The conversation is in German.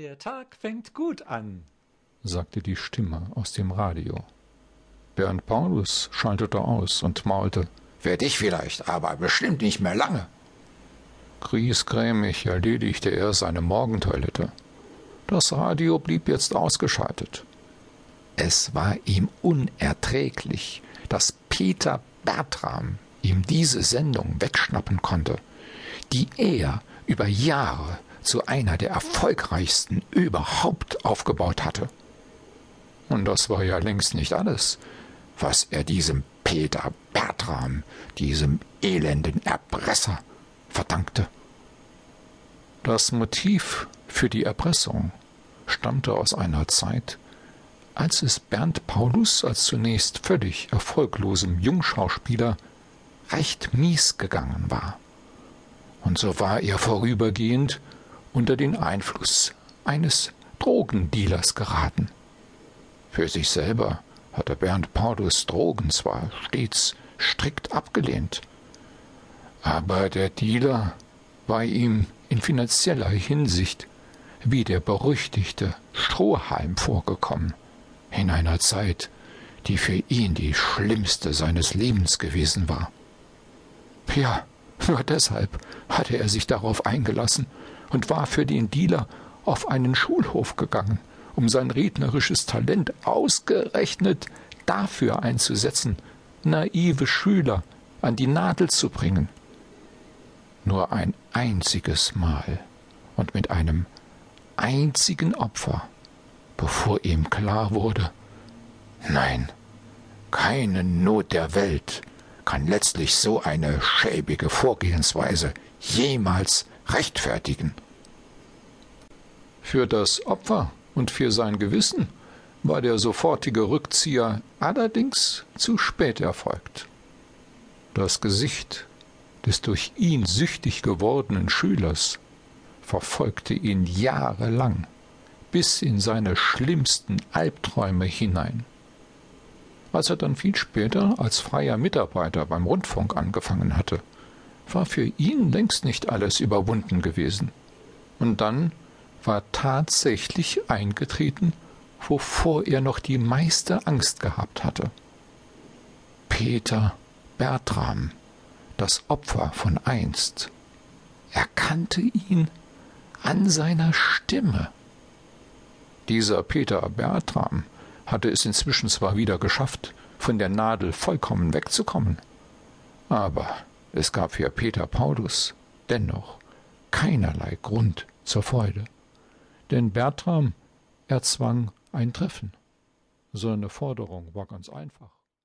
Der Tag fängt gut an, sagte die Stimme aus dem Radio. Bernd Paulus schaltete aus und maulte. Werd ich vielleicht, aber bestimmt nicht mehr lange. Griesgrämig erledigte er seine Morgentoilette. Das Radio blieb jetzt ausgeschaltet. Es war ihm unerträglich, dass Peter Bertram ihm diese Sendung wegschnappen konnte, die er über Jahre zu einer der erfolgreichsten überhaupt aufgebaut hatte. Und das war ja längst nicht alles, was er diesem Peter Bertram, diesem elenden Erpresser, verdankte. Das Motiv für die Erpressung stammte aus einer Zeit, als es Bernd Paulus als zunächst völlig erfolglosem Jungschauspieler recht mies gegangen war. Und so war er vorübergehend unter den Einfluss eines Drogendealers geraten. Für sich selber hatte Bernd Paulus Drogen zwar stets strikt abgelehnt, aber der Dealer war ihm in finanzieller Hinsicht wie der berüchtigte Strohhalm vorgekommen, in einer Zeit, die für ihn die schlimmste seines Lebens gewesen war. Ja, nur deshalb hatte er sich darauf eingelassen und war für den Dealer auf einen Schulhof gegangen, um sein rednerisches Talent ausgerechnet dafür einzusetzen, naive Schüler an die Nadel zu bringen. Nur ein einziges Mal und mit einem einzigen Opfer, bevor ihm klar wurde, nein, keine Not der Welt kann letztlich so eine schäbige Vorgehensweise jemals rechtfertigen. Für das Opfer und für sein Gewissen war der sofortige Rückzieher allerdings zu spät erfolgt. Das Gesicht des durch ihn süchtig gewordenen Schülers verfolgte ihn jahrelang bis in seine schlimmsten Albträume hinein. Als er dann viel später als freier Mitarbeiter beim Rundfunk angefangen hatte, war für ihn längst nicht alles überwunden gewesen. Und dann war tatsächlich eingetreten, wovor er noch die meiste Angst gehabt hatte. Peter Bertram, das Opfer von einst, erkannte ihn an seiner Stimme. Dieser Peter Bertram hatte es inzwischen zwar wieder geschafft, von der Nadel vollkommen wegzukommen, aber es gab für Peter Paulus dennoch keinerlei Grund zur Freude. Denn Bertram erzwang ein Treffen. Seine Forderung war ganz einfach.